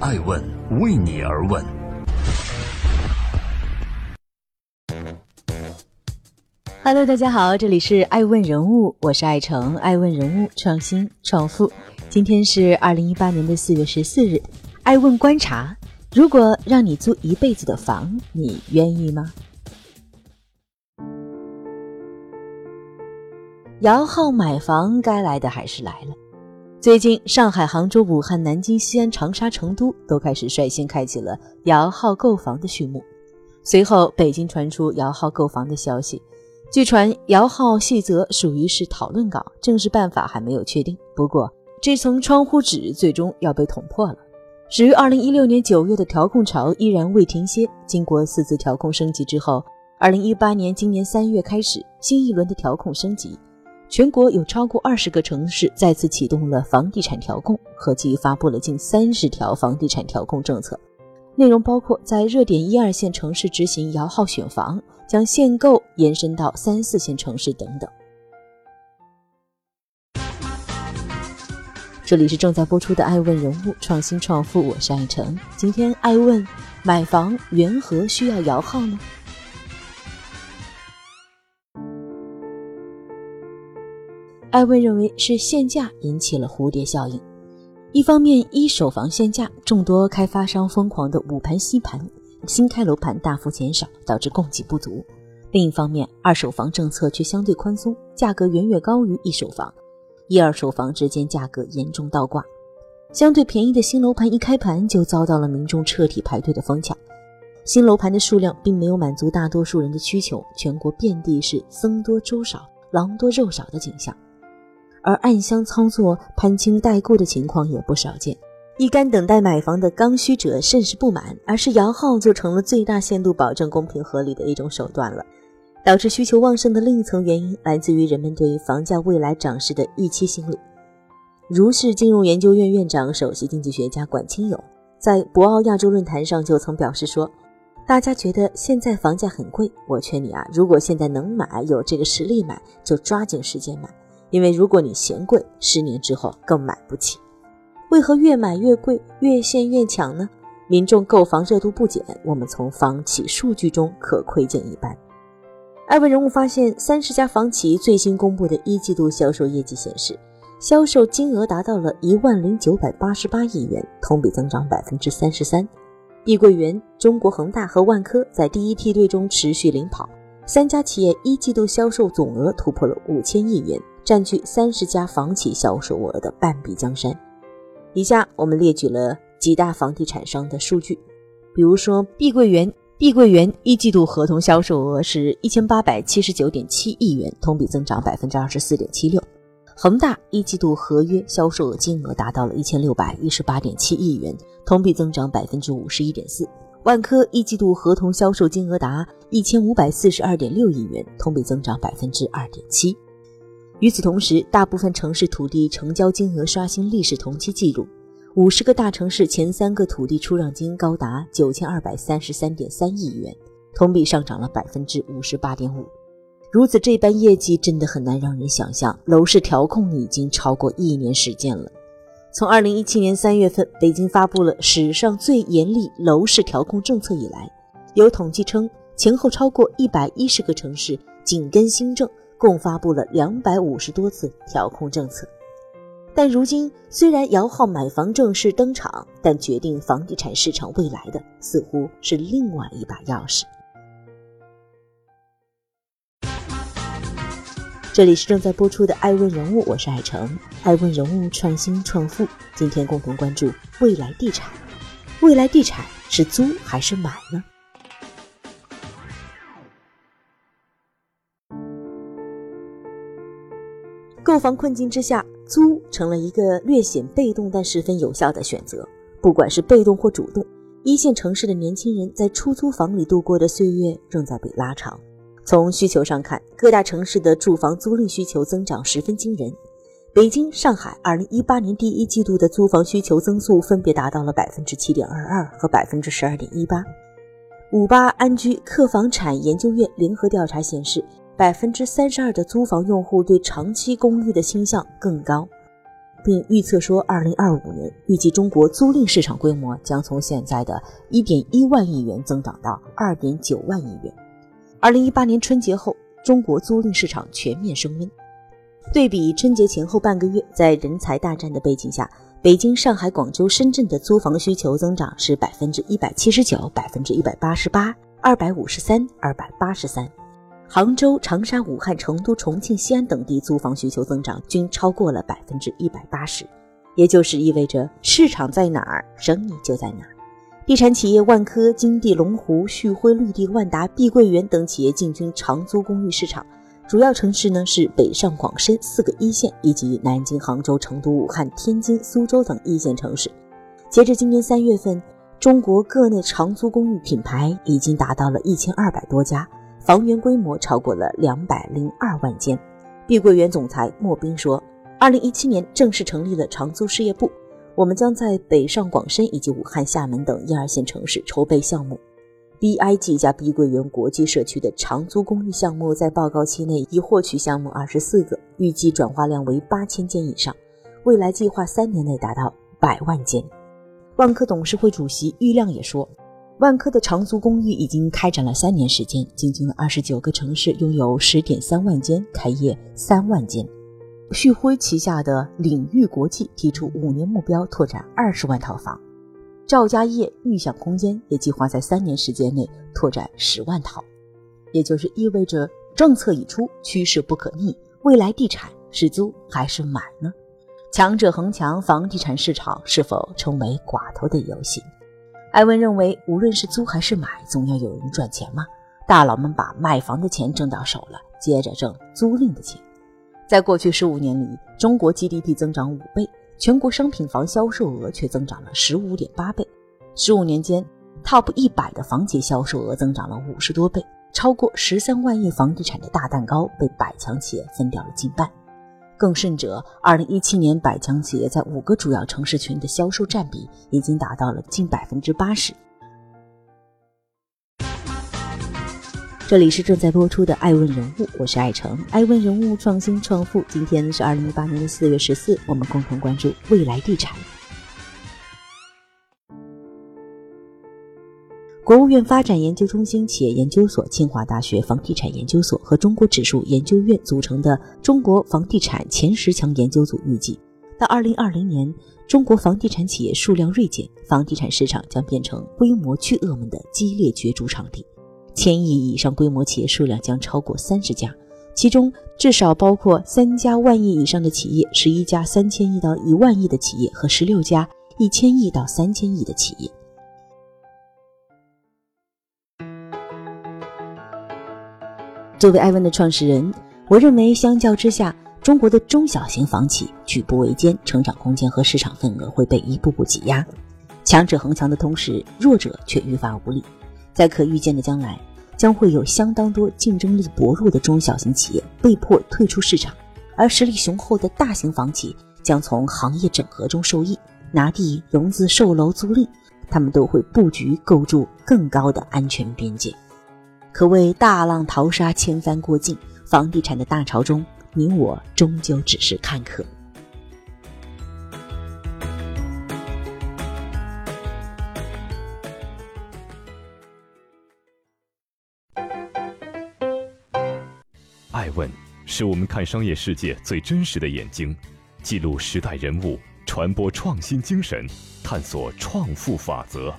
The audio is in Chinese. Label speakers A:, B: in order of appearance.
A: 爱问为你而问。
B: Hello，大家好，这里是爱问人物，我是爱成，爱问人物创新创富。今天是二零一八年的四月十四日，爱问观察：如果让你租一辈子的房，你愿意吗？摇号买房，该来的还是来了。最近，上海、杭州、武汉、南京、西安、长沙、成都都开始率先开启了摇号购房的序幕。随后，北京传出摇号购房的消息。据传，摇号细则属于是讨论稿，正式办法还没有确定。不过，这层窗户纸最终要被捅破了。始于二零一六年九月的调控潮依然未停歇。经过四次调控升级之后，二零一八年今年三月开始新一轮的调控升级。全国有超过二十个城市再次启动了房地产调控，合计发布了近三十条房地产调控政策，内容包括在热点一二线城市执行摇号选房，将限购延伸到三四线城市等等。这里是正在播出的《爱问人物创新创富》，我是爱成。今天爱问：买房缘何需要摇号呢？艾问认为是限价引起了蝴蝶效应。一方面，一手房限价，众多开发商疯狂的捂盘吸盘，新开楼盘大幅减少，导致供给不足；另一方面，二手房政策却相对宽松，价格远远高于一手房，一二手房之间价格严重倒挂，相对便宜的新楼盘一开盘就遭到了民众彻底排队的疯抢。新楼盘的数量并没有满足大多数人的需求，全国遍地是僧多粥少、狼多肉少的景象。而暗箱操作、攀亲带故的情况也不少见，一干等待买房的刚需者甚是不满，而是摇号就成了最大限度保证公平合理的一种手段了。导致需求旺盛的另一层原因，来自于人们对房价未来涨势的预期心理。如是金融研究院院长、首席经济学家管清友在博鳌亚洲论坛上就曾表示说：“大家觉得现在房价很贵，我劝你啊，如果现在能买，有这个实力买，就抓紧时间买。”因为如果你嫌贵，十年之后更买不起。为何越买越贵，越限越抢呢？民众购房热度不减，我们从房企数据中可窥见一斑。艾问人物发现，三十家房企最新公布的一季度销售业绩显示，销售金额达到了一万零九百八十八亿元，同比增长百分之三十三。碧桂园、中国恒大和万科在第一梯队中持续领跑，三家企业一季度销售总额突破了五千亿元。占据三十家房企销售额的半壁江山。以下我们列举了几大房地产商的数据，比如说碧桂园，碧桂园一季度合同销售额是一千八百七十九点七亿元，同比增长百分之二十四点七六。恒大一季度合约销售额金额达到了一千六百一十八点七亿元，同比增长百分之五十一点四。万科一季度合同销售金额达一千五百四十二点六亿元，同比增长百分之二点七。与此同时，大部分城市土地成交金额刷新历史同期纪录，五十个大城市前三个土地出让金高达九千二百三十三点三亿元，同比上涨了百分之五十八点五。如此这般业绩，真的很难让人想象。楼市调控已经超过一年时间了。从二零一七年三月份北京发布了史上最严厉楼市调控政策以来，有统计称前后超过一百一十个城市紧跟新政。共发布了两百五十多次调控政策，但如今虽然摇号买房正式登场，但决定房地产市场未来的似乎是另外一把钥匙。这里是正在播出的《爱问人物》，我是爱成，爱问人物创新创富，今天共同关注未来地产。未来地产是租还是买呢？购房困境之下，租成了一个略显被动但十分有效的选择。不管是被动或主动，一线城市的年轻人在出租房里度过的岁月正在被拉长。从需求上看，各大城市的住房租赁需求增长十分惊人。北京、上海2018年第一季度的租房需求增速分别达到了百分之七点二二和百分之十二点一八。五八安居客房产研究院联合调查显示。百分之三十二的租房用户对长期公寓的倾向更高。并预测说，二零二五年预计中国租赁市场规模将从现在的一点一万亿元增长到二点九万亿元。二零一八年春节后，中国租赁市场全面升温。对比春节前后半个月，在人才大战的背景下，北京、上海、广州、深圳的租房需求增长是百分之一百七十九、百分之一百八十八、二百五十三、二百八十三。杭州、长沙、武汉、成都、重庆、西安等地租房需求增长均超过了百分之一百八十，也就是意味着市场在哪儿，生意就在哪儿。地产企业万科、金地、龙湖、旭辉、绿地、万达、碧桂园等企业进军长租公寓市场，主要城市呢是北上广深四个一线以及南京、杭州、成都、武汉、天津、苏州等一线城市。截至今年三月份，中国各内长租公寓品牌已经达到了一千二百多家。房源规模超过了两百零二万间。碧桂园总裁莫斌说：“二零一七年正式成立了长租事业部，我们将在北上广深以及武汉、厦门等一二线城市筹备项目。BIG 加碧桂园国际社区的长租公寓项目在报告期内已获取项目二十四个，预计转化量为八千间以上，未来计划三年内达到百万间。”万科董事会主席郁亮也说。万科的长租公寓已经开展了三年时间，进军了二十九个城市，拥有十点三万间，开业三万间。旭辉旗下的领域国际提出五年目标，拓展二十万套房。赵家业预享空间也计划在三年时间内拓展十万套，也就是意味着政策已出，趋势不可逆。未来地产是租还是买呢？强者恒强，房地产市场是否成为寡头的游戏？艾文认为，无论是租还是买，总要有人赚钱嘛。大佬们把买房的钱挣到手了，接着挣租赁的钱。在过去十五年里，中国 GDP 增长五倍，全国商品房销售额却增长了十五点八倍。十五年间，TOP 一百的房企销售额增长了五十多倍，超过十三万亿房地产的大蛋糕被百强企业分掉了近半。更甚者，二零一七年百强企业在五个主要城市群的销售占比已经达到了近百分之八十。这里是正在播出的《爱问人物》，我是爱成。爱问人物创新创富，今天是二零一八年的四月十四，我们共同关注未来地产。国务院发展研究中心企业研究所、清华大学房地产研究所和中国指数研究院组成的中国房地产前十强研究组预计，到二零二零年，中国房地产企业数量锐减，房地产市场将变成规模巨鳄们的激烈角逐场地，千亿以上规模企业数量将超过三十家，其中至少包括三家万亿以上的企业、十一家三千亿到一万亿的企业和十六家一千亿到三千亿的企业。作为艾文的创始人，我认为相较之下，中国的中小型房企举步维艰，成长空间和市场份额会被一步步挤压。强者恒强的同时，弱者却愈发无力。在可预见的将来，将会有相当多竞争力薄弱的中小型企业被迫退出市场，而实力雄厚的大型房企将从行业整合中受益，拿地、融资、售楼、租赁，他们都会布局构筑更高的安全边界。可谓大浪淘沙，千帆过尽。房地产的大潮中，你我终究只是看客。
A: 爱问是我们看商业世界最真实的眼睛，记录时代人物，传播创新精神，探索创富法则。